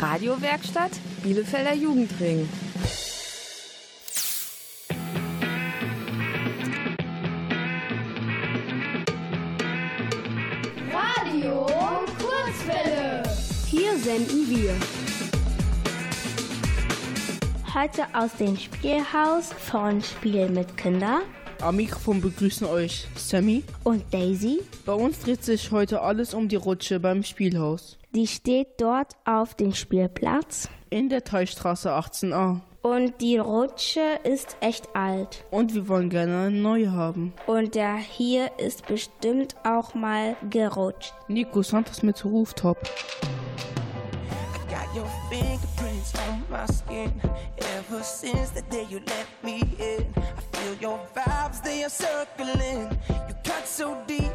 Radiowerkstatt Bielefelder Jugendring. Radio Kurzwelle. Hier senden wir Heute aus dem Spielhaus von Spiel mit Kinder Am Mikrofon begrüßen euch Sammy. und Daisy. Bei uns dreht sich heute alles um die Rutsche beim Spielhaus Die steht dort auf dem Spielplatz. in der Teichstraße 18a. Und die Rutsche ist echt alt. Und wir wollen gerne eine neue haben. Und der hier ist bestimmt auch mal gerutscht. Nico Santos mit Rooftop. Got your fingerprints on my skin. Ever since the day you let me in, I feel your vibes, they are circling. You cut so deep,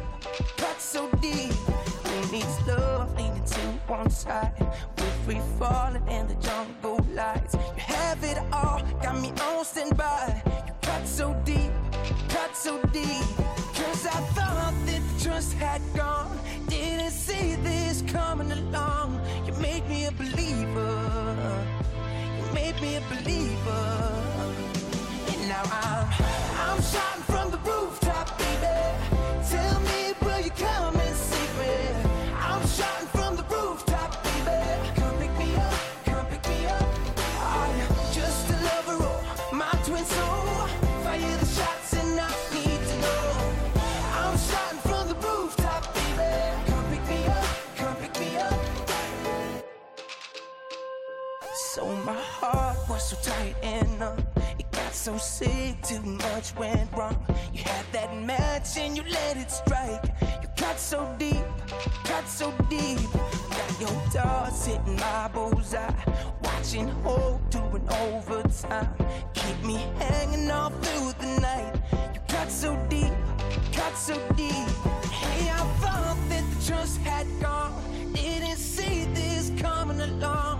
cut so deep. Who needs love leaning to one side? We're free falling in the jungle lights. You have it all, got me on standby. Cut so deep, cut so deep. Cause I thought that the trust had gone. Didn't see this coming along. You made me a believer. You made me a believer. And now I'm, I'm shouting so sick, too much went wrong. You had that match and you let it strike. You cut so deep, cut so deep. Got your thoughts hitting my bullseye. Watching hope doing overtime. Keep me hanging all through the night. You cut so deep, cut so deep. Hey, I thought that the trust had gone. Didn't see this coming along.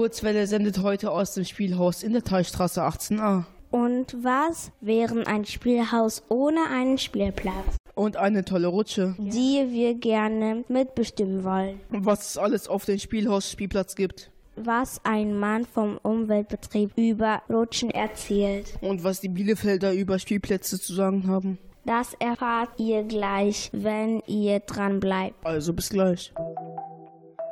Kurzwelle sendet heute aus dem Spielhaus in der Teichstraße 18a. Und was wäre ein Spielhaus ohne einen Spielplatz, Und eine tolle Rutsche. die wir gerne mitbestimmen wollen? Und was es alles auf dem Spielhaus-Spielplatz gibt. Was ein Mann vom Umweltbetrieb über Rutschen erzählt. Und was die Bielefelder über Spielplätze zu sagen haben. Das erfahrt ihr gleich, wenn ihr dran bleibt. Also bis gleich.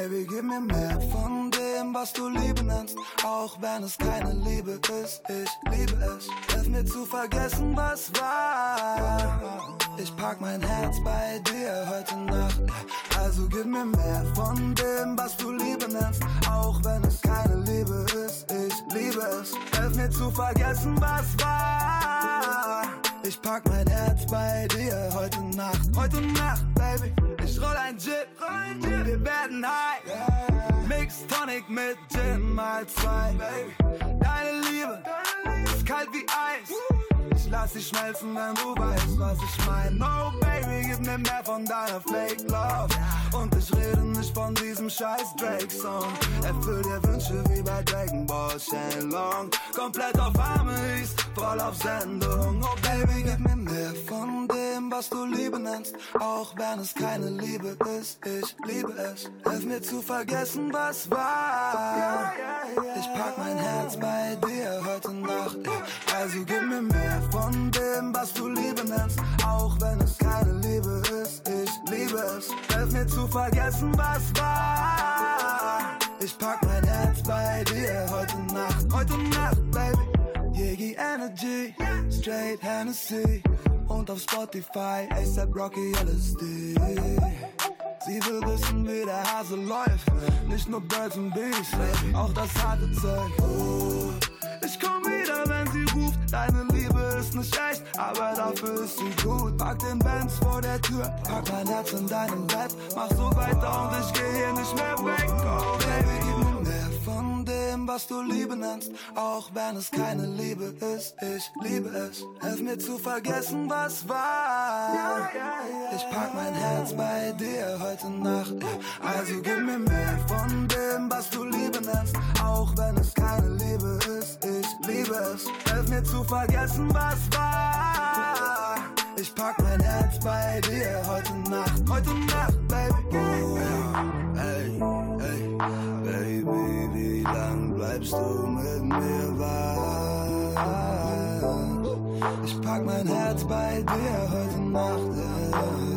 Baby, gib mir mehr von dem, was du Liebe nennst, auch wenn es keine Liebe ist. Ich liebe es. Hilf mir zu vergessen, was war. Ich pack mein Herz bei dir heute Nacht. Also gib mir mehr von dem, was du Liebe nennst, auch wenn es keine Liebe ist. Ich liebe es. Hilf mir zu vergessen, was war. Ich pack mein Herz bei dir heute Nacht. Heute Nacht, Baby. Ich roll ein Jit, wir werden high. Mix Tonic mit Gin mal zwei. Deine Liebe ist kalt wie Eis. Ich lass dich schmelzen, wenn du weißt, was ich mein. No, Baby, gib mir mehr von deiner Fake Love. Und ich rede nicht von diesem scheiß Drake-Song. Erfüll dir Wünsche wie bei Dragon Ball Shenlong. Komplett auf Amis, voll auf Sendung. Oh, Baby, gib mir mehr von dem, was du Liebe nennst. Auch wenn es keine Liebe ist, ich liebe es. Hilf mir zu vergessen, was war. Ich pack mein Herz bei dir heute Nacht. Also gib mir mehr von dem, was du Liebe nennst. Auch wenn es keine Liebe ist, ich liebe es. Hilf mir zu vergessen, was war. Ich pack mein Herz bei dir heute Nacht, heute Nacht, Baby. Yegi Energy, Straight Hennessy und auf Spotify ASAP Rocky LSD. Sie will wissen, wie der Hase läuft. Nicht nur Birds und Bees, auch das harte Zeug. Ich komm wieder, wenn sie ruft. Deine Liebe ist nicht echt, aber dafür ist sie gut. Pack den Benz vor der Tür, pack mein Herz in deinem Bett. Mach so weiter und ich geh hier nicht mehr weg. Oh, Baby, gib mir was du Liebe nennst. Auch wenn es keine Liebe ist, ich liebe es. Hilf mir zu vergessen, was war. Ich pack mein Herz bei dir heute Nacht. Also gib mir mehr von dem, was du Liebe nennst. Auch wenn es keine Liebe ist, ich liebe es. Hilf mir zu vergessen, was war. Ich pack mein Herz bei dir heute Nacht, heute Nacht, Baby. Oh, ey, ey, Baby, wie lang bleibst du mit mir wach? Ich pack mein Herz bei dir heute Nacht.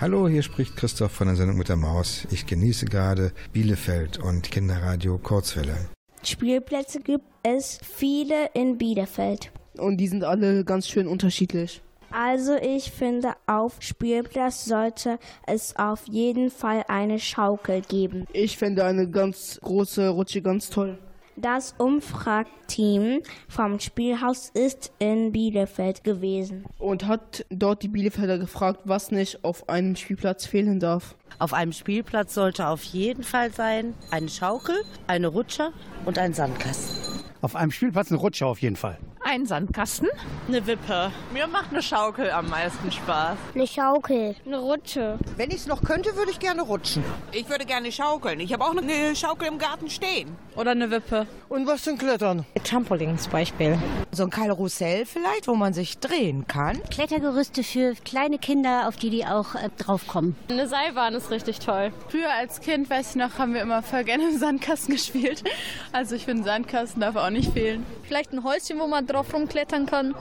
Hallo, hier spricht Christoph von der Sendung mit der Maus. Ich genieße gerade Bielefeld und Kinderradio Kurzwelle. Spielplätze gibt es viele in Bielefeld. Und die sind alle ganz schön unterschiedlich. Also ich finde, auf Spielplatz sollte es auf jeden Fall eine Schaukel geben. Ich finde eine ganz große Rutsche ganz toll. Das Umfragteam vom Spielhaus ist in Bielefeld gewesen. Und hat dort die Bielefelder gefragt, was nicht auf einem Spielplatz fehlen darf. Auf einem Spielplatz sollte auf jeden Fall sein eine Schaukel, eine Rutsche und ein Sandkasten. Auf einem Spielplatz eine Rutsche auf jeden Fall. Ein Sandkasten. Eine Wippe. Mir macht eine Schaukel am meisten Spaß. Eine Schaukel. Eine Rutsche. Wenn ich es noch könnte, würde ich gerne rutschen. Ich würde gerne schaukeln. Ich habe auch eine Schaukel im Garten stehen. Oder eine Wippe. Und was zum Klettern? Trampolin zum Beispiel. So ein Karussell vielleicht, wo man sich drehen kann. Klettergerüste für kleine Kinder, auf die die auch äh, draufkommen. Eine Seilbahn ist richtig toll. Früher als Kind, weiß ich noch, haben wir immer voll gerne im Sandkasten gespielt. Also ich finde, Sandkasten darf auch nicht fehlen. Vielleicht ein Häuschen, wo man drauf rumklettern kann.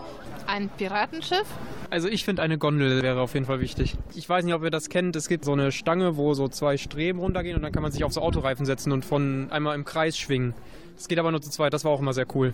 Ein Piratenschiff? Also ich finde, eine Gondel wäre auf jeden Fall wichtig. Ich weiß nicht, ob ihr das kennt. Es gibt so eine Stange, wo so zwei Streben runtergehen und dann kann man sich auf so Autoreifen setzen und von einmal im Kreis schwingen. Das geht aber nur zu zweit. Das war auch immer sehr cool.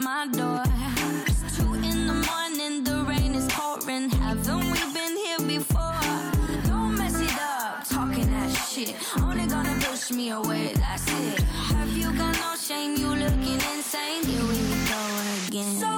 my door. It's two in the morning, the rain is pouring. Haven't we been here before? Don't mess it up, talking that shit. Only gonna push me away, that's it. Have you got no shame? You looking insane? Here we go again. So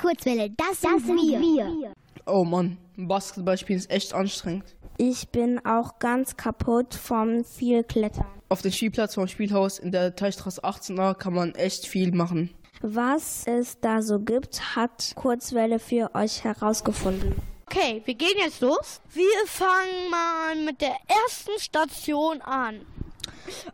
Kurzwelle, das, sind, wir. Oh Mann, Basketballspielen ist echt anstrengend. Ich bin auch ganz kaputt vom viel Klettern. Auf dem Spielplatz vom Spielhaus in der Teichstraße 18a kann man echt viel machen. Was es da so gibt, hat Kurzwelle für euch herausgefunden. Okay, wir gehen jetzt los. Wir fangen mal mit der ersten Station an.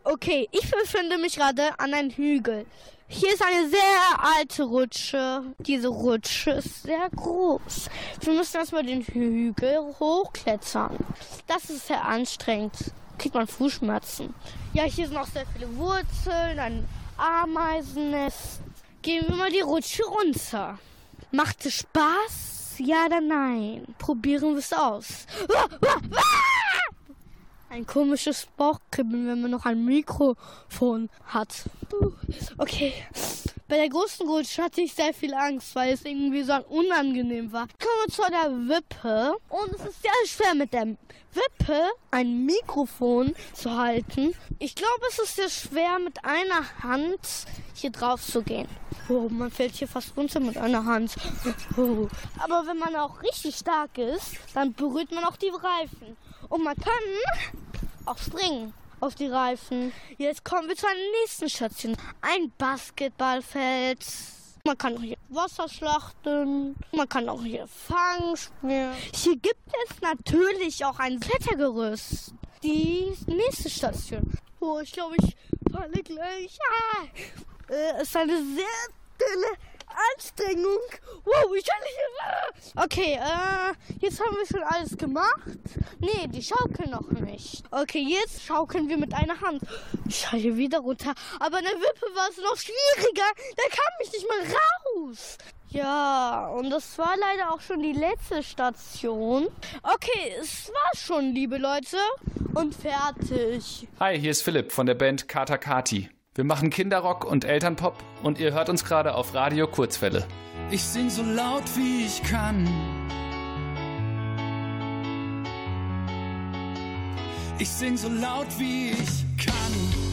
Okay, ich befinde mich gerade an einem Hügel. Hier ist eine sehr alte Rutsche. Diese Rutsche ist sehr groß. Wir müssen erstmal den Hügel hochklettern. Das ist sehr anstrengend. Kriegt man Fußschmerzen. Ja, hier sind auch sehr viele Wurzeln, ein Ameisennest. Gehen wir mal die Rutsche runter. Macht es Spaß? Ja oder nein? Probieren wir es aus. Ah, ah, ah! Ein komisches Bauchkribbeln, wenn man noch ein Mikrofon hat. Okay. Bei der großen Rutsche hatte ich sehr viel Angst, weil es irgendwie so unangenehm war. Kommen wir zu der Wippe. Und es ist sehr schwer mit der Wippe ein Mikrofon zu halten. Ich glaube, es ist sehr schwer mit einer Hand hier drauf zu gehen. Oh, man fällt hier fast runter mit einer Hand. Oh. Aber wenn man auch richtig stark ist, dann berührt man auch die Reifen. Und man kann auch springen auf die Reifen. Jetzt kommen wir zu einer nächsten Station. Ein Basketballfeld. Man kann auch hier Wasser schlachten. Man kann auch hier Fang spielen. Hier gibt es natürlich auch ein Klettergerüst. Die nächste Station. Oh, ich glaube, ich falle gleich. Ah. Äh, ist eine sehr dünne Anstrengung. Wow, ich kann nicht. Okay, äh, jetzt haben wir schon alles gemacht. Nee, die schaukeln noch nicht. Okay, jetzt schaukeln wir mit einer Hand. Ich falle wieder runter. Aber in der Wippe war es noch schwieriger. Da kam ich nicht mal raus. Ja, und das war leider auch schon die letzte Station. Okay, es war schon, liebe Leute. Und fertig. Hi, hier ist Philipp von der Band Kata Kati. Wir machen Kinderrock und Elternpop und ihr hört uns gerade auf Radio Kurzwelle. Ich sing so laut wie ich kann. Ich sing so laut wie ich kann.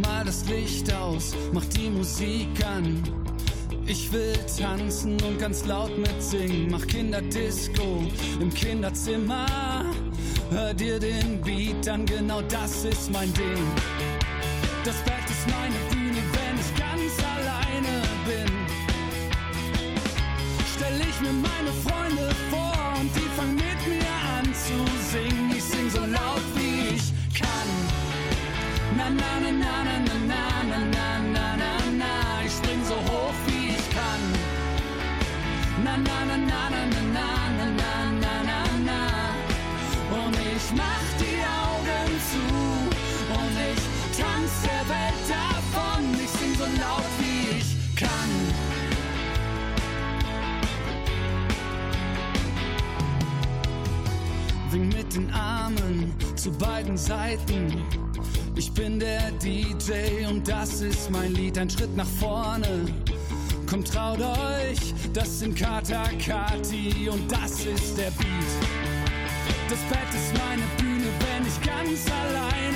Mal das Licht aus, mach die Musik an. Ich will tanzen und ganz laut mitsingen. Mach Kinderdisco im Kinderzimmer. Hör dir den Beat an, genau das ist mein Ding. Das Bett ist meine Bühne, wenn ich ganz alleine bin. Stell ich mir meine Freunde vor DJ und das ist mein Lied. Ein Schritt nach vorne. Kommt, traut euch, das sind Kata Kati und das ist der Beat. Das Bett ist meine Bühne, wenn ich ganz alleine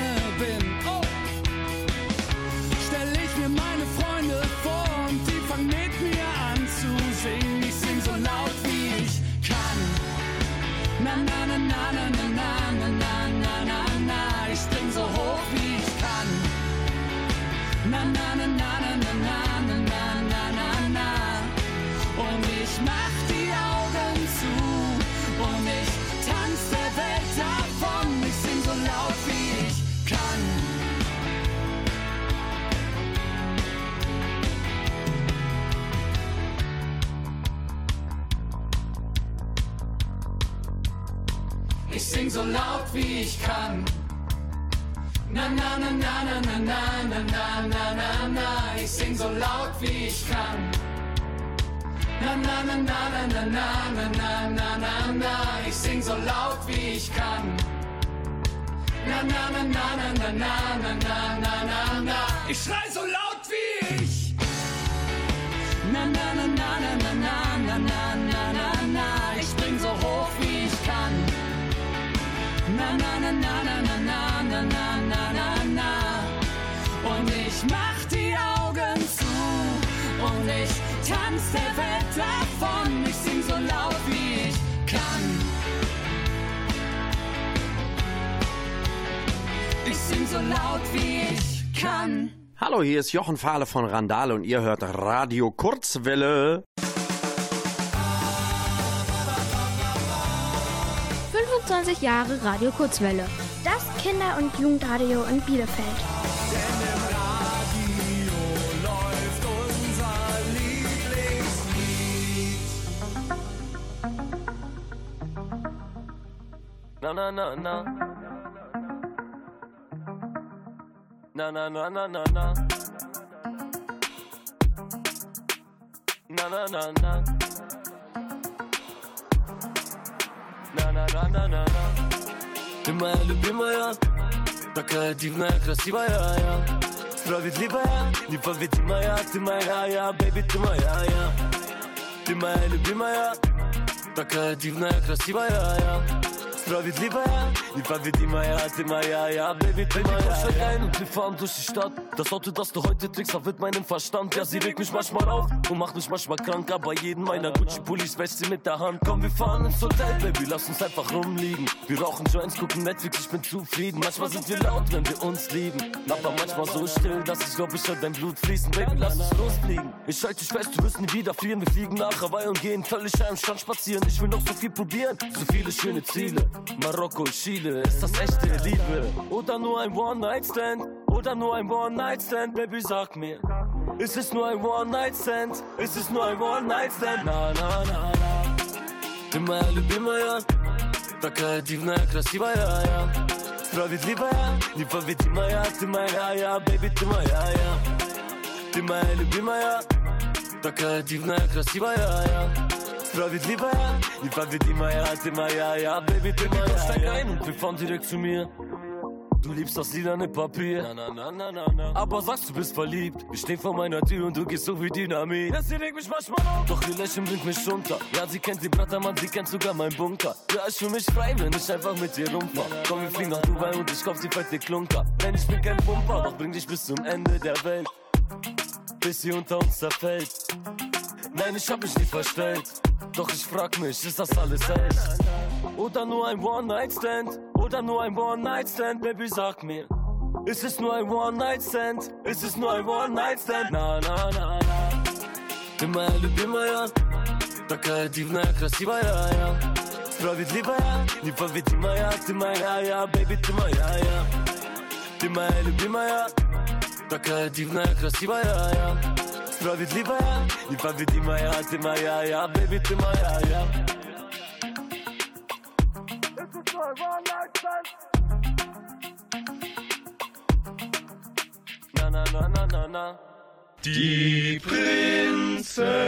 Na na na na na na na na. Ich sing so laut wie ich kann. Na na na na na na na na na na na. Ich schrei so laut wie ich. Na na na na na na na na na na na. Ich spring so hoch wie ich kann. Na na na na na na na na na na na na. Und ich mach die Augen zu und ich tanz der Welt wie ich kann. Hallo, hier ist Jochen Fahle von Randale und ihr hört Radio Kurzwelle. 25 Jahre Radio Kurzwelle. Das Kinder- und Jugendradio in Bielefeld. läuft unser Lieblingslied. Na na na na. На на на Ты моя любимая Такая дивная, красивая. Я Справедливая, непобедимая Ты моя я, бэби, ты моя я. Ты моя любимая Такая дивная, красивая. я Справедливая, непобедимая Ты моя ja, Baby, ты moja ja Steig ein und wir fahren durch die Stadt Das Auto, das du heute trägst, verwirrt meinen Verstand Ja, sie regt mich manchmal auf und macht mich manchmal krank Aber jeden meiner Gucci-Pullis wäscht sie mit der Hand Komm, wir fahren ins Hotel, Baby, lass uns einfach rumliegen Wir rauchen Joints, gucken Netflix, ich bin zufrieden Manchmal sind wir laut, wenn wir uns lieben Aber manchmal so still, dass ich glaub, ich hör dein Blut fließen Baby, lass uns losfliegen Ich halte dich fest, du wirst nie wieder fliehen Wir fliegen nach Hawaii und gehen völlig am Strand spazieren Ich will noch so viel probieren, so viele schöne Ziele Marokko, Chile, ist das echte Liebe? Oder nur ein One-Night-Stand? Oder nur ein One-Night-Stand? Baby, sag mir Ist es nur ein One-Night-Stand? Ist es nur ein One-Night-Stand? Na, na, na, na Ты моя любимая Такая дивная, красивая я Справедливая, непобедимая Ты моя я, baby, ты моя я Ты моя любимая Такая дивная, красивая я Справедливая, непобедимая, ты моя, ja, Baby, ты моя. Steig ein und wir fahren direkt zu mir. Du liebst das lilane Papier. Na, na, na, na, na. Aber sagst, du bist verliebt. Ich steh vor meiner Tür und du gehst so wie Dynamit. Ja, sie regt mich manchmal auf. Doch ihr Lächeln bringt mich runter. Ja, sie kennt den Brattermann, sie kennt sogar meinen Bunker. Ja, ich fühl mich frei, wenn ich einfach mit dir rumfahr. Komm, wir fliegen nach Dubai und ich kauf die fette Klunker. Denn ich bin kein Pumper, doch bring dich bis zum Ende der Welt. Bis sie unter uns zerfällt. Nein, ich hab mich nie verstellt. Doch ich frag mich, ist das alles echt? Oder nur ein One-Night-Stand? Oder nur ein One-Night-Stand? Baby, sag mir. Ist es nur ein One-Night-Stand? Ist es nur ein One-Night-Stand? Na, na, na, na. Ты моя любимая, такая дивная, красивая, я. Справедливая, непобедимая, ты моя, я, baby, ты моя, я. Ты моя любимая, такая дивная, красивая, я. Справедливая, непобедимая, ты моя, я, baby, ты моя, я. Na, na, na, na, na, na. Die Prinzen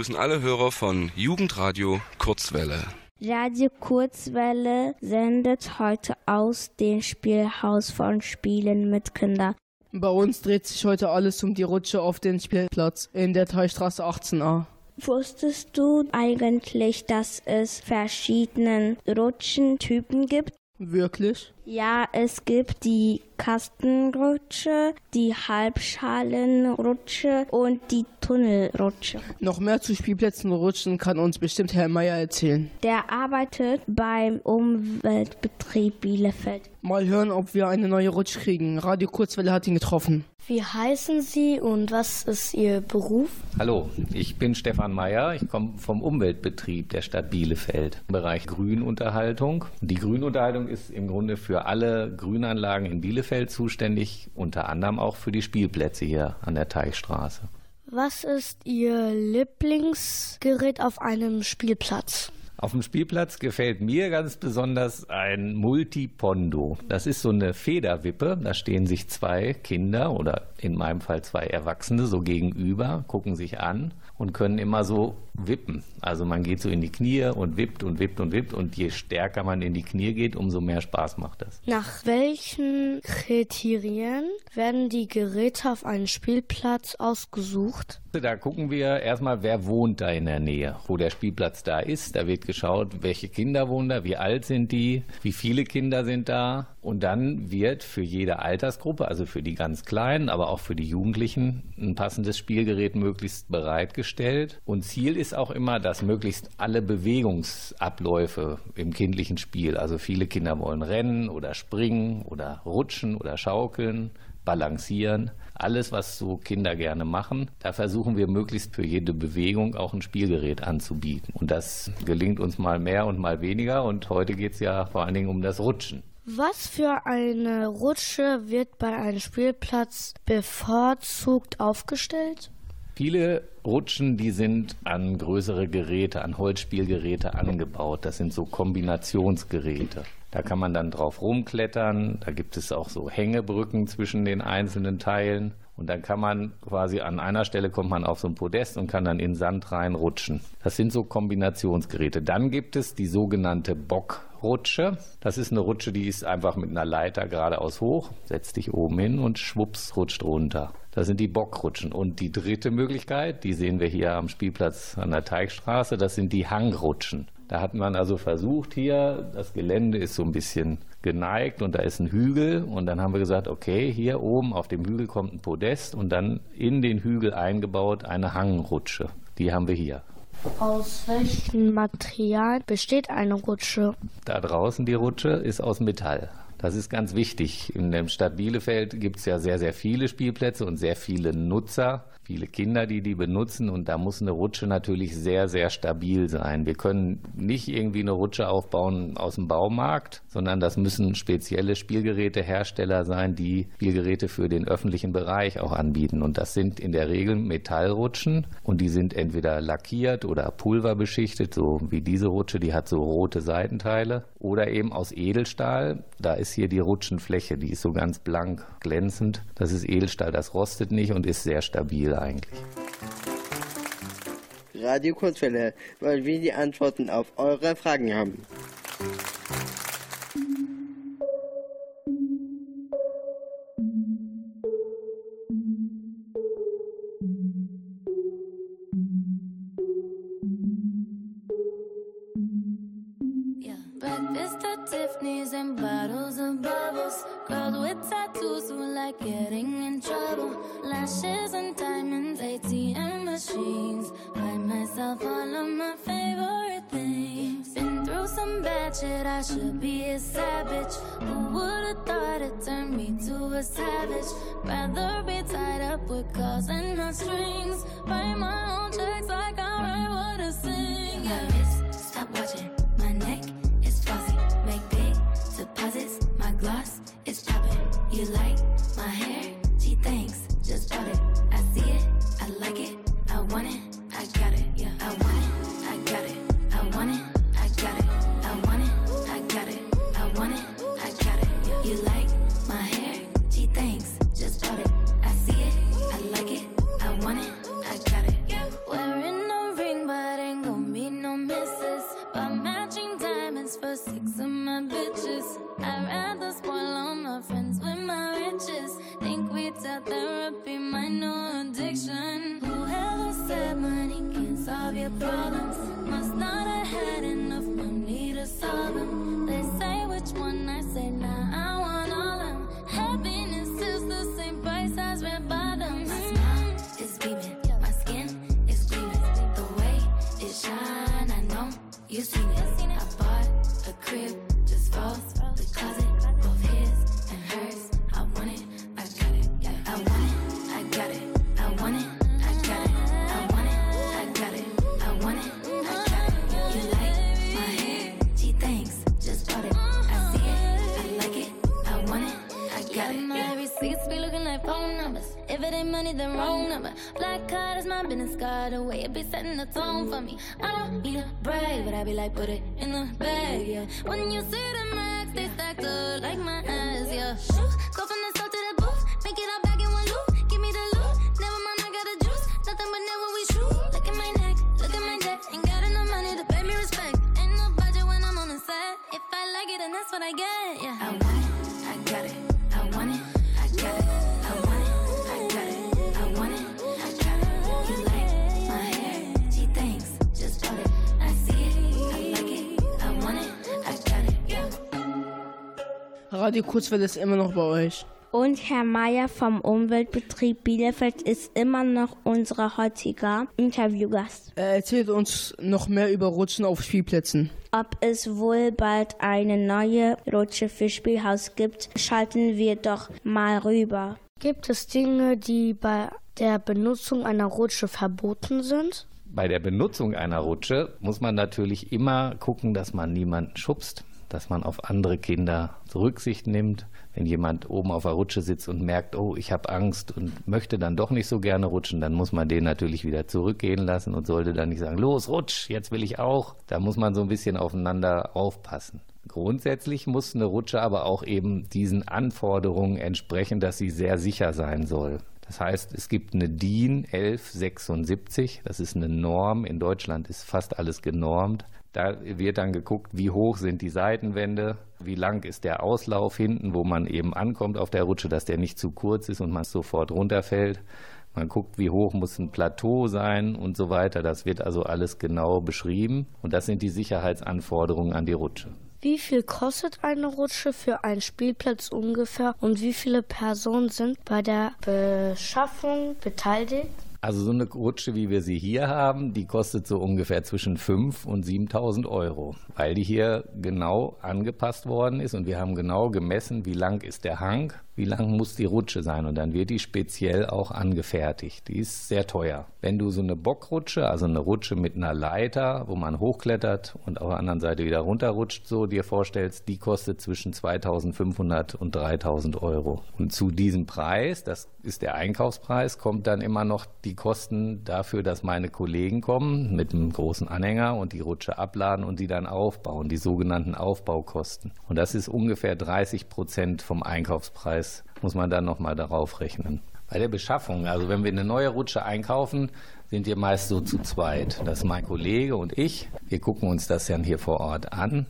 grüßen alle Hörer von Jugendradio Kurzwelle. Radio Kurzwelle sendet heute aus dem Spielhaus von Spielen mit Kindern. Bei uns dreht sich heute alles um die Rutsche auf den Spielplatz in der Teilstraße 18a. Wusstest du eigentlich, dass es verschiedene Rutschentypen gibt? Wirklich? Ja, es gibt die Kastenrutsche, die Halbschalenrutsche und die Tunnelrutsche. Noch mehr zu Spielplätzen und Rutschen kann uns bestimmt Herr Meier erzählen. Der arbeitet beim Umweltbetrieb Bielefeld. Mal hören, ob wir eine neue Rutsche kriegen. Radio Kurzwelle hat ihn getroffen. Wie heißen Sie und was ist Ihr Beruf? Hallo, ich bin Stefan Meyer. Ich komme vom Umweltbetrieb der Stadt Bielefeld im Bereich Grünunterhaltung. Die Grünunterhaltung ist im Grunde für alle Grünanlagen in Bielefeld zuständig, unter anderem auch für die Spielplätze hier an der Teichstraße. Was ist Ihr Lieblingsgerät auf einem Spielplatz? Auf dem Spielplatz gefällt mir ganz besonders ein Multipondo. Das ist so eine Federwippe. Da stehen sich zwei Kinder oder in meinem Fall zwei Erwachsene so gegenüber, gucken sich an und können immer so wippen. Also man geht so in die Knie und wippt und wippt und wippt und je stärker man in die Knie geht, umso mehr Spaß macht das. Nach welchen Kriterien werden die Geräte auf einem Spielplatz ausgesucht? Da gucken wir erstmal, wer wohnt da in der Nähe, wo der Spielplatz da ist. Da wird geschaut, welche Kinder wohnen da, wie alt sind die, wie viele Kinder sind da. Und dann wird für jede Altersgruppe, also für die ganz Kleinen, aber auch für die Jugendlichen, ein passendes Spielgerät möglichst bereitgestellt. Und Ziel ist auch immer, dass möglichst alle Bewegungsabläufe im kindlichen Spiel, also viele Kinder wollen rennen oder springen oder rutschen oder schaukeln, balancieren, alles, was so Kinder gerne machen, da versuchen wir möglichst für jede Bewegung auch ein Spielgerät anzubieten. Und das gelingt uns mal mehr und mal weniger. Und heute geht es ja vor allen Dingen um das Rutschen. Was für eine Rutsche wird bei einem Spielplatz bevorzugt aufgestellt? Viele Rutschen, die sind an größere Geräte, an Holzspielgeräte angebaut. Das sind so Kombinationsgeräte. Da kann man dann drauf rumklettern. Da gibt es auch so Hängebrücken zwischen den einzelnen Teilen. Und dann kann man quasi an einer Stelle kommt man auf so ein Podest und kann dann in Sand reinrutschen. Das sind so Kombinationsgeräte. Dann gibt es die sogenannte Bockrutsche. Das ist eine Rutsche, die ist einfach mit einer Leiter geradeaus hoch, setzt dich oben hin und schwupps rutscht runter. Das sind die Bockrutschen. Und die dritte Möglichkeit, die sehen wir hier am Spielplatz an der Teigstraße, das sind die Hangrutschen. Da hat man also versucht hier, das Gelände ist so ein bisschen geneigt und da ist ein Hügel und dann haben wir gesagt, okay, hier oben auf dem Hügel kommt ein Podest und dann in den Hügel eingebaut eine Hangrutsche. Die haben wir hier. Aus welchem Material besteht eine Rutsche? Da draußen die Rutsche ist aus Metall. Das ist ganz wichtig. In der Stadt Bielefeld gibt es ja sehr, sehr viele Spielplätze und sehr viele Nutzer, viele Kinder, die die benutzen. Und da muss eine Rutsche natürlich sehr, sehr stabil sein. Wir können nicht irgendwie eine Rutsche aufbauen aus dem Baumarkt, sondern das müssen spezielle Spielgerätehersteller sein, die Spielgeräte für den öffentlichen Bereich auch anbieten. Und das sind in der Regel Metallrutschen und die sind entweder lackiert oder pulverbeschichtet, so wie diese Rutsche, die hat so rote Seitenteile, oder eben aus Edelstahl. Da ist hier die Rutschenfläche, die ist so ganz blank glänzend. Das ist Edelstahl, das rostet nicht und ist sehr stabil eigentlich. Radio Kurzwelle, weil wir die Antworten auf eure Fragen haben. Breakfast at ratchet, I should be a savage. Who would've thought it turned me to a savage? Rather be tied up with calls and not strings. Write my own checks like I write what I sing. Yeah, stop watching. Setting the tone for me. I don't need a brag, but I be like, put it in the bag, yeah. When you see Radio Kurzwelle ist immer noch bei euch. Und Herr Meier vom Umweltbetrieb Bielefeld ist immer noch unser heutiger Interviewgast. Er erzählt uns noch mehr über Rutschen auf Spielplätzen. Ob es wohl bald eine neue Rutsche für Spielhaus gibt, schalten wir doch mal rüber. Gibt es Dinge, die bei der Benutzung einer Rutsche verboten sind? Bei der Benutzung einer Rutsche muss man natürlich immer gucken, dass man niemanden schubst, dass man auf andere Kinder Rücksicht nimmt. Wenn jemand oben auf der Rutsche sitzt und merkt, oh, ich habe Angst und möchte dann doch nicht so gerne rutschen, dann muss man den natürlich wieder zurückgehen lassen und sollte dann nicht sagen, los, rutsch, jetzt will ich auch. Da muss man so ein bisschen aufeinander aufpassen. Grundsätzlich muss eine Rutsche aber auch eben diesen Anforderungen entsprechen, dass sie sehr sicher sein soll. Das heißt, es gibt eine DIN 1176, das ist eine Norm. In Deutschland ist fast alles genormt. Da wird dann geguckt, wie hoch sind die Seitenwände, wie lang ist der Auslauf hinten, wo man eben ankommt auf der Rutsche, dass der nicht zu kurz ist und man sofort runterfällt. Man guckt, wie hoch muss ein Plateau sein und so weiter. Das wird also alles genau beschrieben. Und das sind die Sicherheitsanforderungen an die Rutsche. Wie viel kostet eine Rutsche für einen Spielplatz ungefähr und wie viele Personen sind bei der Beschaffung beteiligt? Also so eine Rutsche, wie wir sie hier haben, die kostet so ungefähr zwischen 5.000 und 7.000 Euro, weil die hier genau angepasst worden ist und wir haben genau gemessen, wie lang ist der Hang, wie lang muss die Rutsche sein und dann wird die speziell auch angefertigt. Die ist sehr teuer. Wenn du so eine Bockrutsche, also eine Rutsche mit einer Leiter, wo man hochklettert und auf der anderen Seite wieder runterrutscht, so dir vorstellst, die kostet zwischen 2.500 und 3.000 Euro. Und zu diesem Preis, das ist der Einkaufspreis, kommt dann immer noch die Kosten dafür, dass meine Kollegen kommen mit einem großen Anhänger und die Rutsche abladen und sie dann aufbauen, die sogenannten Aufbaukosten. Und das ist ungefähr 30 Prozent vom Einkaufspreis muss man dann nochmal darauf rechnen. Bei der Beschaffung, also wenn wir eine neue Rutsche einkaufen, sind wir meist so zu zweit. Das ist mein Kollege und ich. Wir gucken uns das dann hier vor Ort an.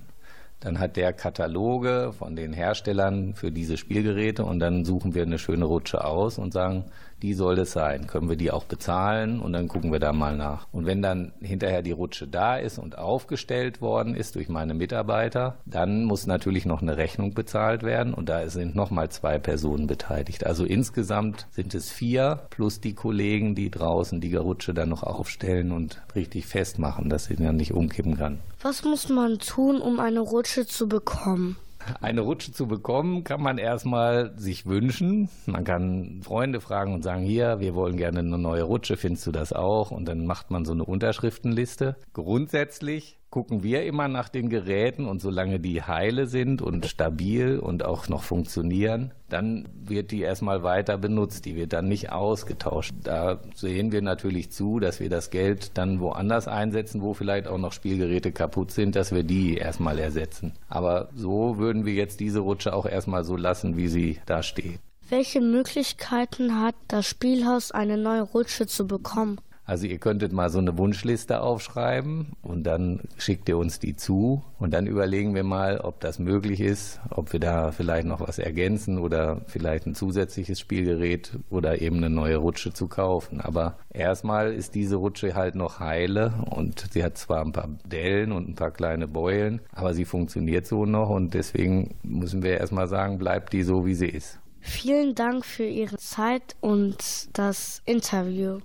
Dann hat der Kataloge von den Herstellern für diese Spielgeräte und dann suchen wir eine schöne Rutsche aus und sagen, die soll es sein. Können wir die auch bezahlen und dann gucken wir da mal nach. Und wenn dann hinterher die Rutsche da ist und aufgestellt worden ist durch meine Mitarbeiter, dann muss natürlich noch eine Rechnung bezahlt werden und da sind nochmal zwei Personen beteiligt. Also insgesamt sind es vier plus die Kollegen, die draußen die Rutsche dann noch aufstellen und richtig festmachen, dass sie dann nicht umkippen kann. Was muss man tun, um eine Rutsche zu bekommen? Eine Rutsche zu bekommen, kann man erstmal sich wünschen. Man kann Freunde fragen und sagen, hier, wir wollen gerne eine neue Rutsche, findest du das auch? Und dann macht man so eine Unterschriftenliste. Grundsätzlich gucken wir immer nach den Geräten und solange die heile sind und stabil und auch noch funktionieren, dann wird die erstmal weiter benutzt. Die wird dann nicht ausgetauscht. Da sehen wir natürlich zu, dass wir das Geld dann woanders einsetzen, wo vielleicht auch noch Spielgeräte kaputt sind, dass wir die erstmal ersetzen. Aber so würden wir jetzt diese Rutsche auch erstmal so lassen, wie sie da steht. Welche Möglichkeiten hat das Spielhaus, eine neue Rutsche zu bekommen? Also ihr könntet mal so eine Wunschliste aufschreiben und dann schickt ihr uns die zu und dann überlegen wir mal, ob das möglich ist, ob wir da vielleicht noch was ergänzen oder vielleicht ein zusätzliches Spielgerät oder eben eine neue Rutsche zu kaufen. Aber erstmal ist diese Rutsche halt noch heile und sie hat zwar ein paar Dellen und ein paar kleine Beulen, aber sie funktioniert so noch und deswegen müssen wir erstmal sagen, bleibt die so, wie sie ist. Vielen Dank für Ihre Zeit und das Interview.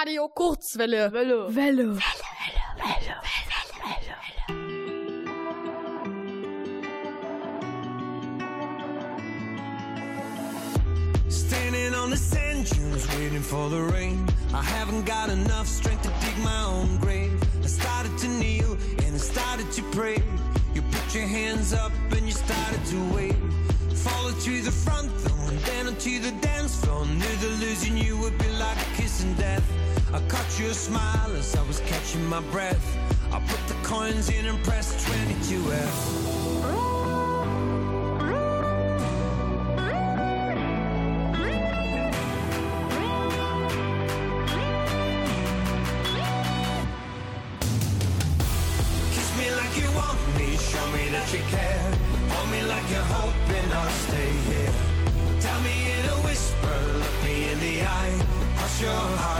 Radio Kurzwelle. Welle. Welle. Welle. Welle. Standing on the sand dunes, waiting for the rain. I haven't got enough strength to dig my own grave. I started to kneel and I started to pray. You put your hands up and you started to wave. Followed to the front door and then onto the dance floor. Knew that losing you would be like a kiss in death. I caught your smile as I was catching my breath. I put the coins in and pressed 22F. Kiss me like you want me, show me that you care. Hold me like you're hoping I'll stay here. Tell me in a whisper, look me in the eye. Your heart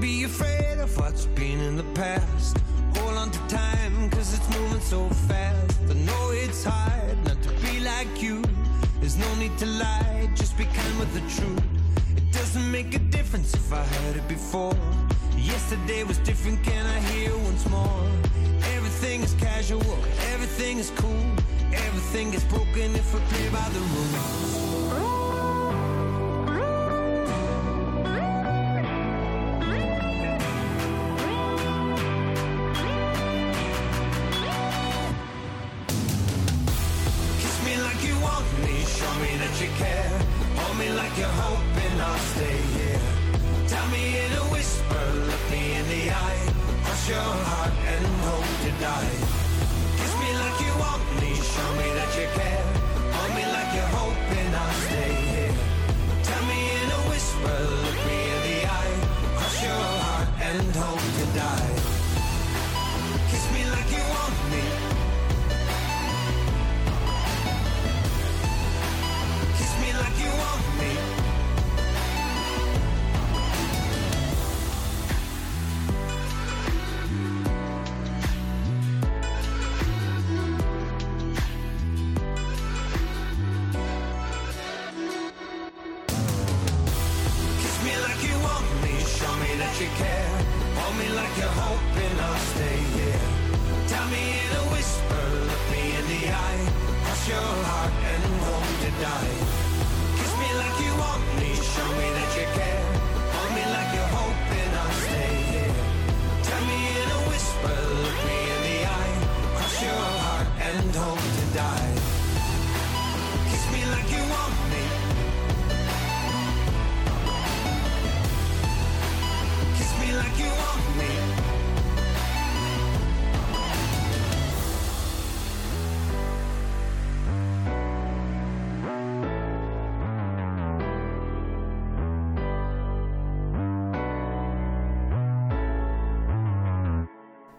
Be afraid of what's been in the past. Hold on to time, cause it's moving so fast. I know it's hard not to be like you. There's no need to lie, just be kind with the truth. It doesn't make a difference if I heard it before. Yesterday was different, can I hear once more? Everything is casual, everything is cool. Everything is broken if we play by the rules.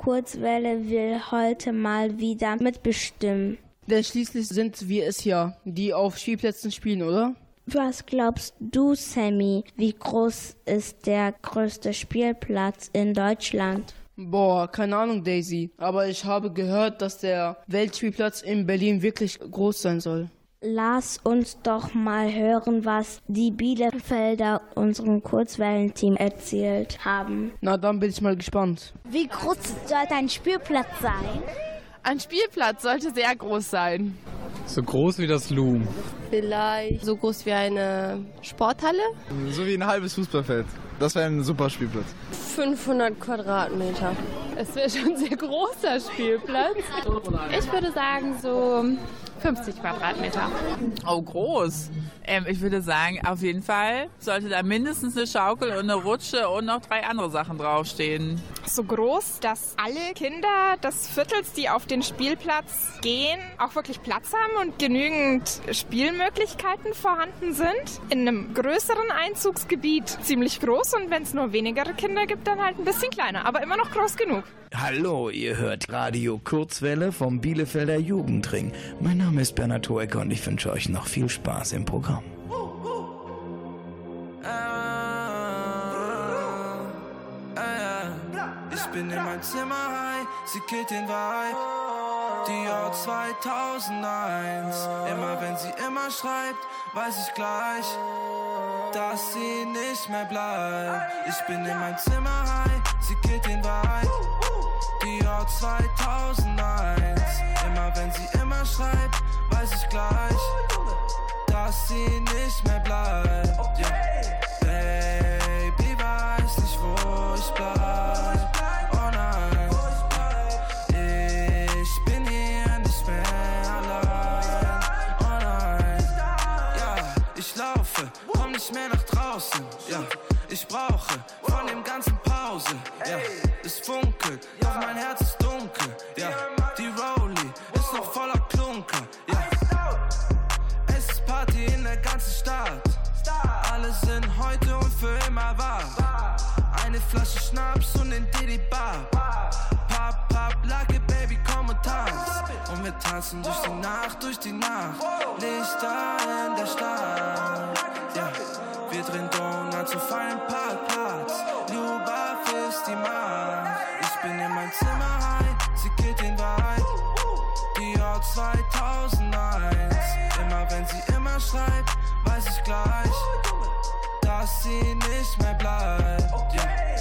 Kurzwelle will heute mal wieder mitbestimmen. Denn schließlich sind wir es ja, die auf Spielplätzen spielen, oder? Was glaubst du, Sammy? Wie groß ist der größte Spielplatz in Deutschland? Boah, keine Ahnung, Daisy. Aber ich habe gehört, dass der Weltspielplatz in Berlin wirklich groß sein soll. Lass uns doch mal hören, was die Bielefelder unserem Kurzwellenteam erzählt haben. Na, dann bin ich mal gespannt. Wie groß sollte ein Spielplatz sein? Ein Spielplatz sollte sehr groß sein. So groß wie das Loom. Vielleicht so groß wie eine Sporthalle? So wie ein halbes Fußballfeld. Das wäre ein super Spielplatz. 500 Quadratmeter. Es wäre schon ein sehr großer Spielplatz. Ich würde sagen so 50 Quadratmeter. Oh, groß. Ähm, ich würde sagen, auf jeden Fall sollte da mindestens eine Schaukel und eine Rutsche und noch drei andere Sachen draufstehen. So groß, dass alle Kinder des Viertels, die auf den Spielplatz gehen, auch wirklich Platz haben und genügend Spielmöglichkeiten vorhanden sind. In einem größeren Einzugsgebiet ziemlich groß und wenn es nur weniger Kinder gibt, dann halt ein bisschen kleiner, aber immer noch groß genug. Hallo, ihr hört Radio Kurzwelle vom Bielefelder Jugendring. Mein Name ist Bernhard Hoecker und ich wünsche euch noch viel Spaß im Programm. Ich bin in mein Zimmer high, sie killt den Vibe. Die Jahr 2001. Immer wenn sie immer schreibt, weiß ich gleich, dass sie nicht mehr bleibt. Ich bin in mein Zimmer high, sie killt den Vibe. Die Jahr 2001. Immer wenn sie immer schreibt, weiß ich gleich, dass sie nicht mehr bleibt. Yeah. Baby weiß nicht, wo ich bleib. Oh nein, ich bin hier nicht mehr allein. Oh nein, ich laufe, komm nicht mehr nach draußen. Ja, ich brauche von dem ganzen Pause. Ja, es funkelt, doch mein Herz ist dunkel. Ja, die Rolli ist noch voller Klunker. Ja, es ist Party in der ganzen Stadt. Alle sind heute und für immer wach. Eine Flasche Schnaps und den Diddy Bar. Pap, pap, lacke, Baby, komm und tanz. Und wir tanzen durch die Nacht, durch die Nacht. Lichter in der Stadt. Ja, wir drehen Donuts auf einem Parkplatz. Die. Ich bin in mein Zimmer high, sie killt den. Die Jahr 2001. Immer wenn sie immer schreibt, weiß ich gleich, dass sie nicht mehr bleibt. Yeah.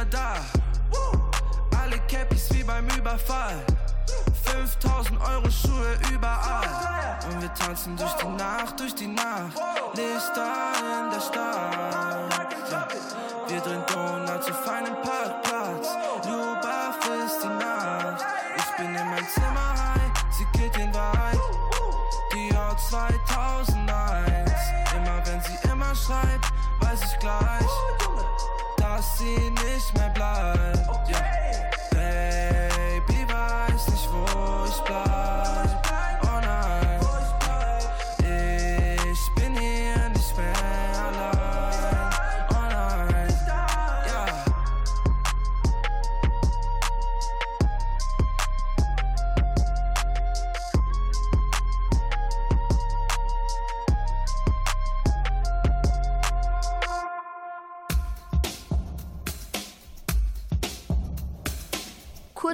Sünder da. Alle Cappies wie beim Überfall. 5000 Euro Schuhe überall. Und wir tanzen durch die Nacht, durch die Nacht. Lichter in der Stadt. Wir drehen Donuts auf einem Parkplatz. Lubaf ist die Nacht. Ich bin in mein Zimmer high, sie killt den. Die Jahr 2001. Immer wenn sie immer schreibt, weiß ich gleich, sie nicht mehr bleibt.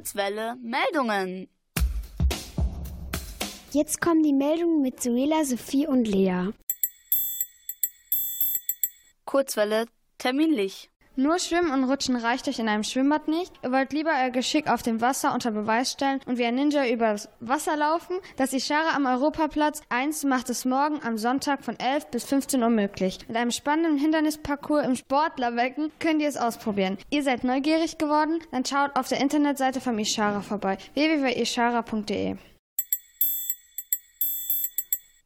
Kurzwelle Meldungen. Jetzt kommen die Meldungen mit Suela, Sophie und Lea. Kurzwelle terminlich. Nur Schwimmen und Rutschen reicht euch in einem Schwimmbad nicht. Ihr wollt lieber euer Geschick auf dem Wasser unter Beweis stellen und wie ein Ninja übers Wasser laufen. Das Ishara am Europaplatz 1 macht es morgen am Sonntag von 11 bis 15 Uhr möglich. Mit einem spannenden Hindernisparcours im Sportlerbecken könnt ihr es ausprobieren. Ihr seid neugierig geworden? Dann schaut auf der Internetseite vom Ishara vorbei. www.ishara.de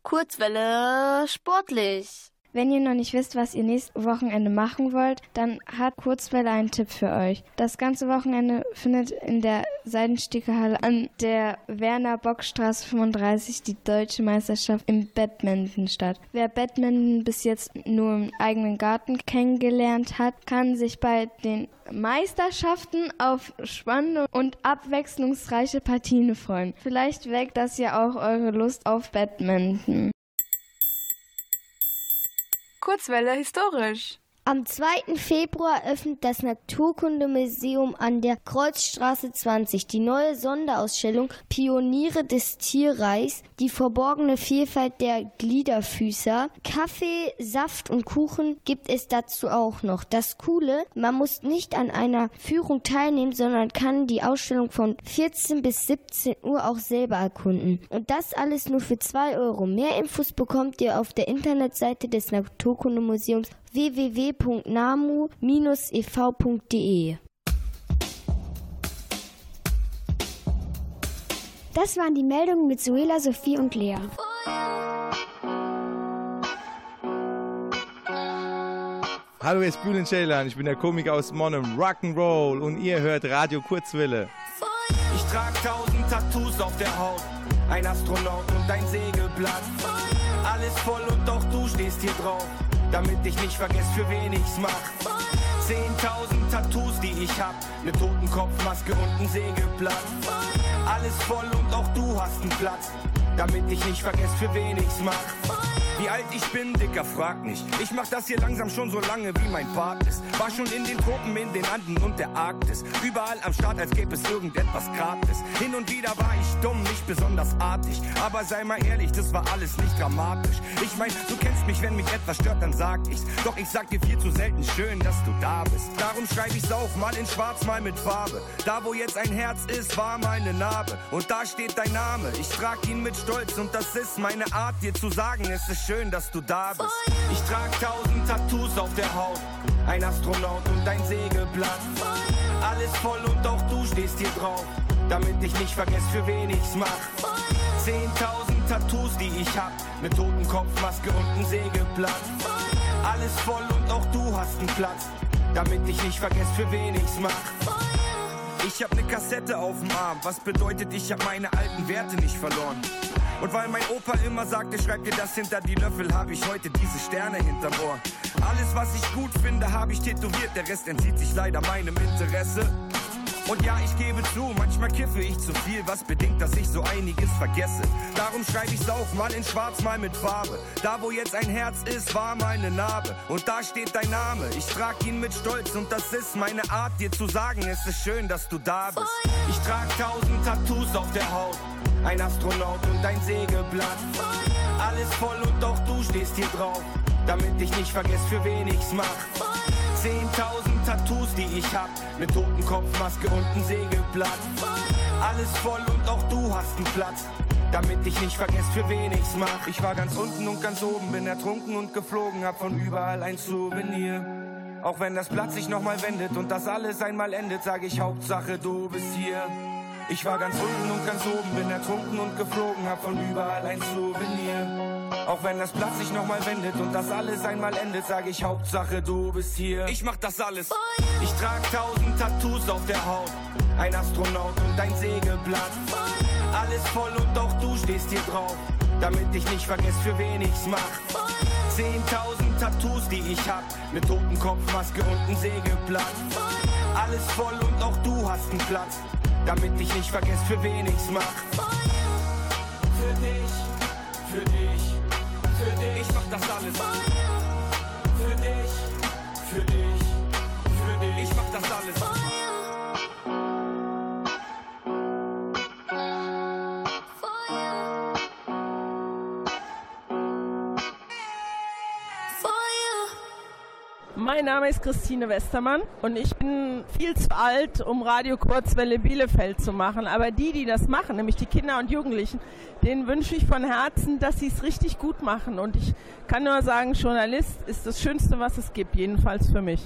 Kurzwelle sportlich. Wenn ihr noch nicht wisst, was ihr nächstes Wochenende machen wollt, dann hat Kurzwelle einen Tipp für euch. Das ganze Wochenende findet in der Seidenstickerhalle an der Werner Bockstraße 35 die deutsche Meisterschaft im Badminton statt. Wer Badminton bis jetzt nur im eigenen Garten kennengelernt hat, kann sich bei den Meisterschaften auf spannende und abwechslungsreiche Partien freuen. Vielleicht weckt das ja auch eure Lust auf Badminton. Kurzwelle historisch. Am 2. Februar öffnet das Naturkundemuseum an der Kreuzstraße 20 die neue Sonderausstellung Pioniere des Tierreichs, die verborgene Vielfalt der Gliederfüßer. Kaffee, Saft und Kuchen gibt es dazu auch noch. Das Coole, man muss nicht an einer Führung teilnehmen, sondern kann die Ausstellung von 14 bis 17 Uhr auch selber erkunden. Und das alles nur für 2 Euro. Mehr Infos bekommt ihr auf der Internetseite des Naturkundemuseums www.namu-ev.de. Das waren die Meldungen mit Suela, Sophie und Lea. Hallo, hier ist Bülent Ceylan, ich bin der Komiker aus Monum, Rock'n'Roll und ihr hört Radio Kurzwille. Ich trag tausend Tattoos auf der Haut, ein Astronaut und ein Segelblatt. Alles voll und doch du stehst hier drauf, damit ich nicht vergesse, für wen ich's mach. Zehntausend Tattoos, die ich hab, ne Totenkopfmaske und ein Segelblatt. Alles voll und auch du hast einen Platz, damit ich nicht vergesse, für wen ich's mach. Wie alt ich bin, Dicker, frag nicht. Ich mach das hier langsam schon so lange, wie mein Part ist. War schon in den Tropen, in den Anden und der Arktis. Überall am Start, als gäbe es irgendetwas gratis. Hin und wieder war ich dumm, nicht besonders artig. Aber sei mal ehrlich, das war alles nicht dramatisch. Ich mein, du kennst mich, wenn mich etwas stört, dann sag ich's. Doch ich sag dir viel zu selten schön, dass du da bist. Darum schreib ich's auf, mal in schwarz, mal mit Farbe. Da, wo jetzt ein Herz ist, war meine Narbe. Und da steht dein Name. Ich trag ihn mit Stolz und das ist meine Art, dir zu sagen, es ist schön, dass du da bist. Ich trag tausend Tattoos auf der Haut, ein Astronaut und ein Segelblatt. Alles voll und auch du stehst hier drauf, damit ich nicht vergesse, für wen ich's mach. Zehntausend Tattoos, die ich hab, ne Totenkopfmaske und ein Segelblatt. Alles voll und auch du hast einen Platz, damit ich nicht vergesse, für wen ich's mach. Ich hab ne Kassette auf dem Arm, was bedeutet, ich hab meine alten Werte nicht verloren. Und weil mein Opa immer sagte, schreib dir das hinter die Löffel, habe ich heute diese Sterne hinterm Ohr. Alles, was ich gut finde, habe ich tätowiert, der Rest entzieht sich leider meinem Interesse. Und ja, ich gebe zu, manchmal kiffe ich zu viel, was bedingt, dass ich so einiges vergesse. Darum schreibe ich's auf, mal in schwarz, mal mit Farbe. Da, wo jetzt ein Herz ist, war meine Narbe. Und da steht dein Name, ich trag ihn mit Stolz. Und das ist meine Art, dir zu sagen, es ist schön, dass du da bist. Ich trag tausend Tattoos auf der Haut, ein Astronaut und ein Segelblatt. Alles voll und auch du stehst hier drauf, damit ich nicht vergesse, für wen ich's mach. Zehntausend Tattoos, die ich hab, ne Totenkopfmaske und ein Segelblatt. Alles voll und auch du hast einen Platz, damit ich nicht vergesse, für wen ich's mach. Ich war ganz unten und ganz oben, bin ertrunken und geflogen, hab von überall ein Souvenir. Auch wenn das Blatt sich nochmal wendet und das alles einmal endet, sag ich Hauptsache du bist hier. Ich war ganz unten und ganz oben, bin ertrunken und geflogen, hab von überall ein Souvenir. Auch wenn das Blatt sich nochmal wendet und das alles einmal endet, sag ich Hauptsache du bist hier. Ich mach das alles. Ich trag tausend Tattoos auf der Haut, ein Astronaut und ein Segelblatt. Alles voll und auch du stehst hier drauf, damit ich nicht vergesse, für wen ich's mach. Zehntausend Tattoos, die ich hab, ne Totenkopfmaske und ein Segelblatt. Alles voll und auch du hast einen Platz, damit ich nicht vergesse, für wen ich's mach. Für dich, für dich, für dich, ich mach das alles. Mein Name ist Christine Westermann und ich bin viel zu alt, um Radio Kurzwelle Bielefeld zu machen. Aber die, die das machen, nämlich die Kinder und Jugendlichen, denen wünsche ich von Herzen, dass sie es richtig gut machen. Und ich kann nur sagen, Journalist ist das Schönste, was es gibt, jedenfalls für mich.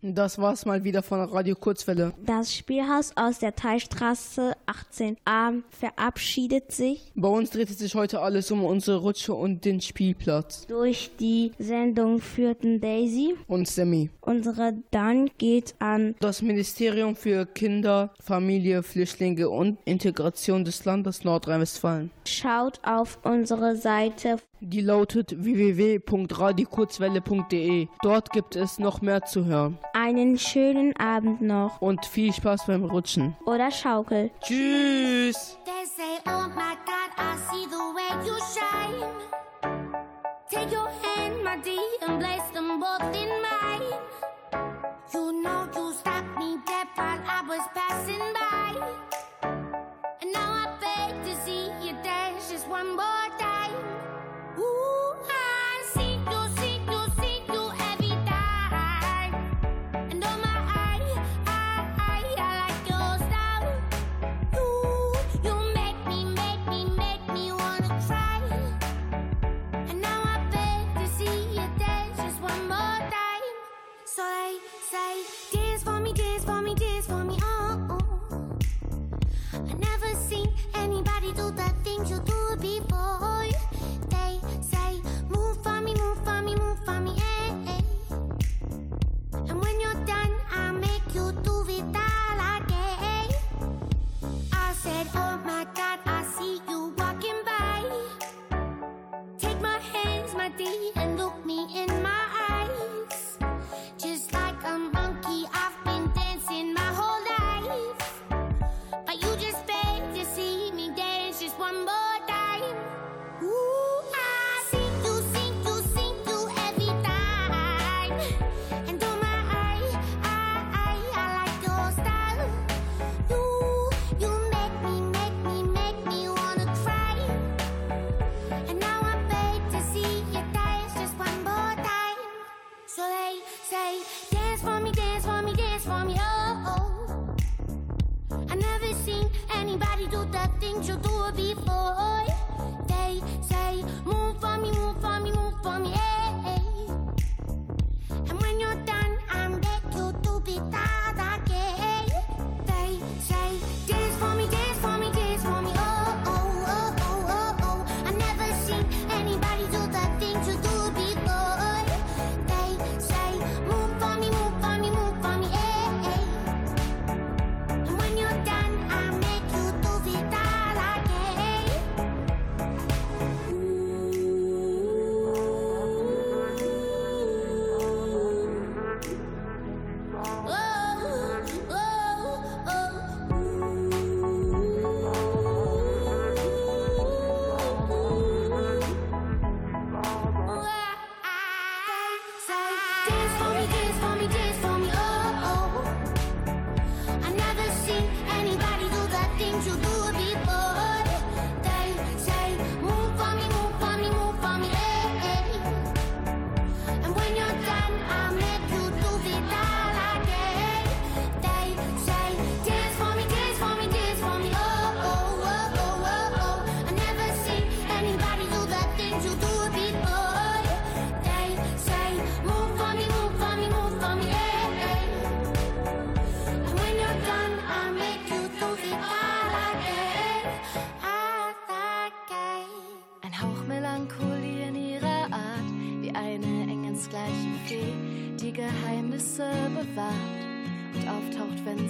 Das war's mal wieder von Radio Kurzwelle. Das Spielhaus aus der Teilstraße 18a verabschiedet sich. Bei uns dreht sich heute alles um unsere Rutsche und den Spielplatz. Durch die Sendung führten Daisy und Sammy. Unsere Dank geht an das Ministerium für Kinder, Familie, Flüchtlinge und Integration des Landes Nordrhein-Westfalen. Schaut auf unsere Seite die lautet www.radikurzwelle.de. Dort gibt es noch mehr zu hören. Einen schönen Abend noch. Und viel Spaß beim Rutschen. Oder Schaukel. Tschüss. They say, oh my God, I see the way you shine. Take your hand, my dear, and place them both in mine. You know you stopped me dead while I was passing by.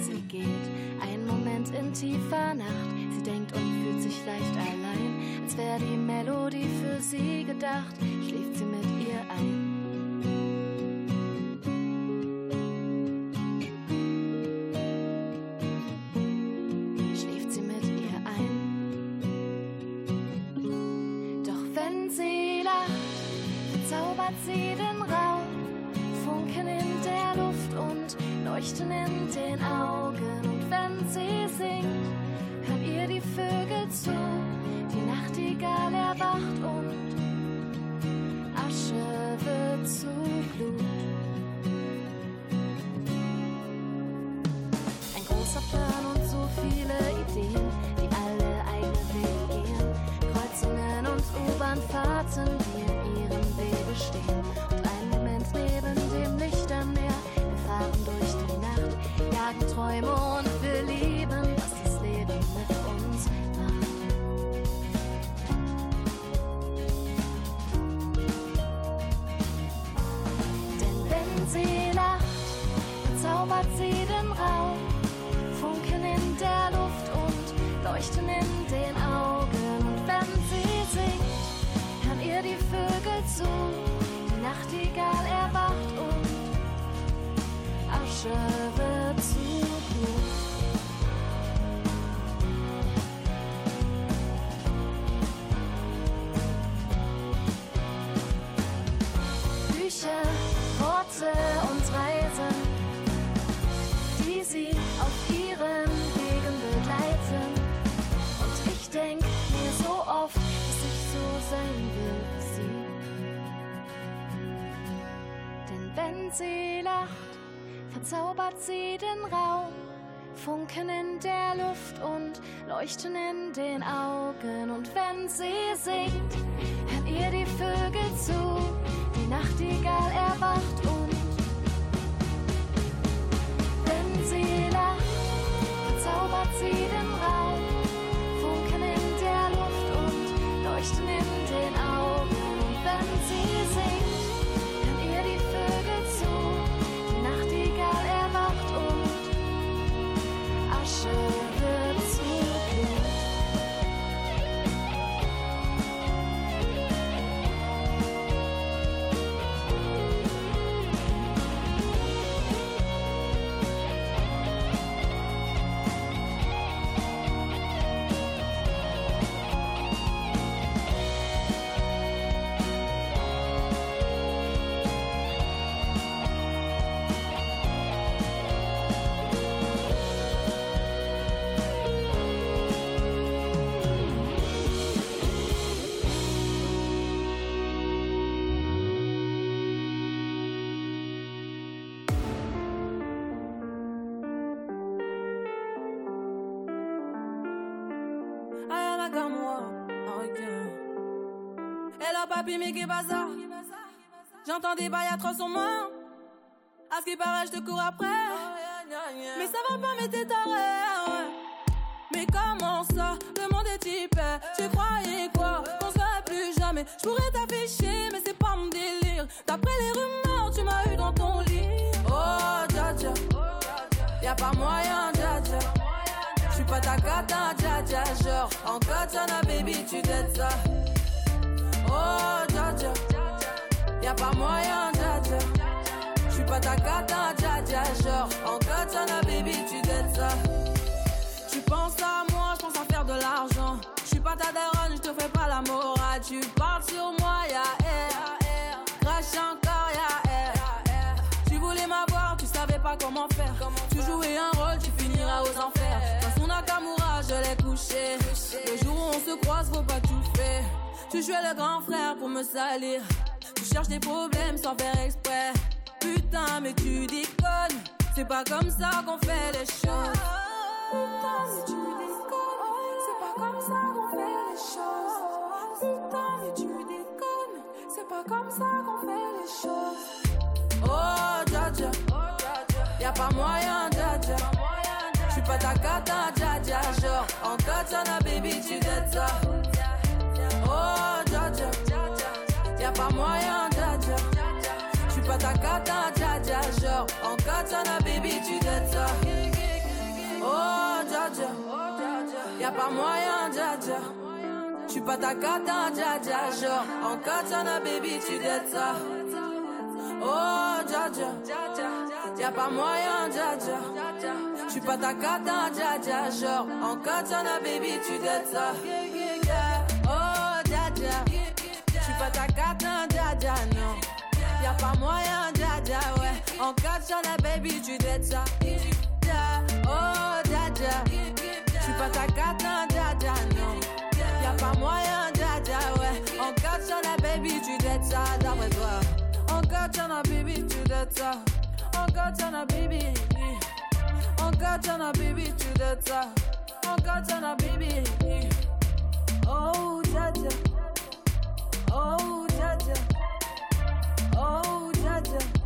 sie geht. Ein Moment in tiefer Nacht, sie denkt und fühlt sich leicht allein, als wäre die Melodie für sie gedacht, schläft sie mit ihr ein. Sie lacht, zaubert sie den Schatten, die in ihrem Wege Zu. Die Nachtigall erwacht und Asche wird wenn sie lacht, verzaubert sie den Raum. Funken in der Luft und leuchten in den Augen. Und wenn sie singt, hören ihr die Vögel zu. Die Nachtigall erwacht und wenn sie lacht, verzaubert sie den Raum. Funken in der Luft und leuchten in Asche Comme moi, ok. Et papi, mais qu'est bazar? J'entends des bails atroces sur moi. À ce qui paraît, je te cours après. Mais ça va pas, mais t'es taré. Mais comment ça, le monde est typé Tu croyais quoi? Qu'on serait plus jamais Je pourrais t'afficher, mais c'est pas mon délire D'après les rumeurs, tu m'as eu dans ton lit Oh, dja dja Y'a pas moyen, dja dja pas ta cata, dja dja Genre, en katana, baby, tu t'aides ça. Oh, dja dja. Y'a pas moyen, dja dja. J'suis pas ta cata, dja dja Genre, en katana, baby, tu t'aides ça. Tu penses à moi, je pense à faire de l'argent. Je suis pas ta daronne, je te fais pas la morale. Tu parles sur moi, Couché. Le jour où on se croise, faut pas tout faire. Tu jouais le grand frère pour me salir. Tu cherches des problèmes sans faire exprès. Putain, mais tu déconnes. C'est pas comme ça qu'on fait les choses. Putain, mais tu déconnes, c'est pas comme ça qu'on fait les choses. Putain, mais tu déconnes, c'est pas comme ça qu'on fait les choses. Oh, dja, y'a pas moyen. J'suis pas ta cata, dja dja. Genre, en katana, baby, tu t'aides ça. Oh, dja dja, y'a pas moyen, dja dja. J'suis pas ta cata, dja dja. Genre, en katana, baby, tu t'aides ça. Oh, dja dja. Y'a pas moyen, dja dja. J'suis pas ta cata, dja dja. Genre, en katana, baby, tu t'aides ça. Oh, dja dja. Y'a pas moyen, dja dja. J'suis pas ta cata, dja dja. Genre, en katana, baby, tu t'aides ça. Oh, dja dja. J'suis pas ta cata, dja dja, non. Y'a pas moyen, dja dja, ouais. En katana, baby, tu t'aides ça. Oh, dja dja. J'suis pas ta cata, dja dja, non. Y'a pas moyen, dja dja, ouais. En katana, baby, tu t'aides ça, d'après toi. En katana, baby, tu t'aides ça. Ongachana bibi Ongachana baby to the top. Ongachana baby. Oh Jaja Oh Jaja Oh Jaja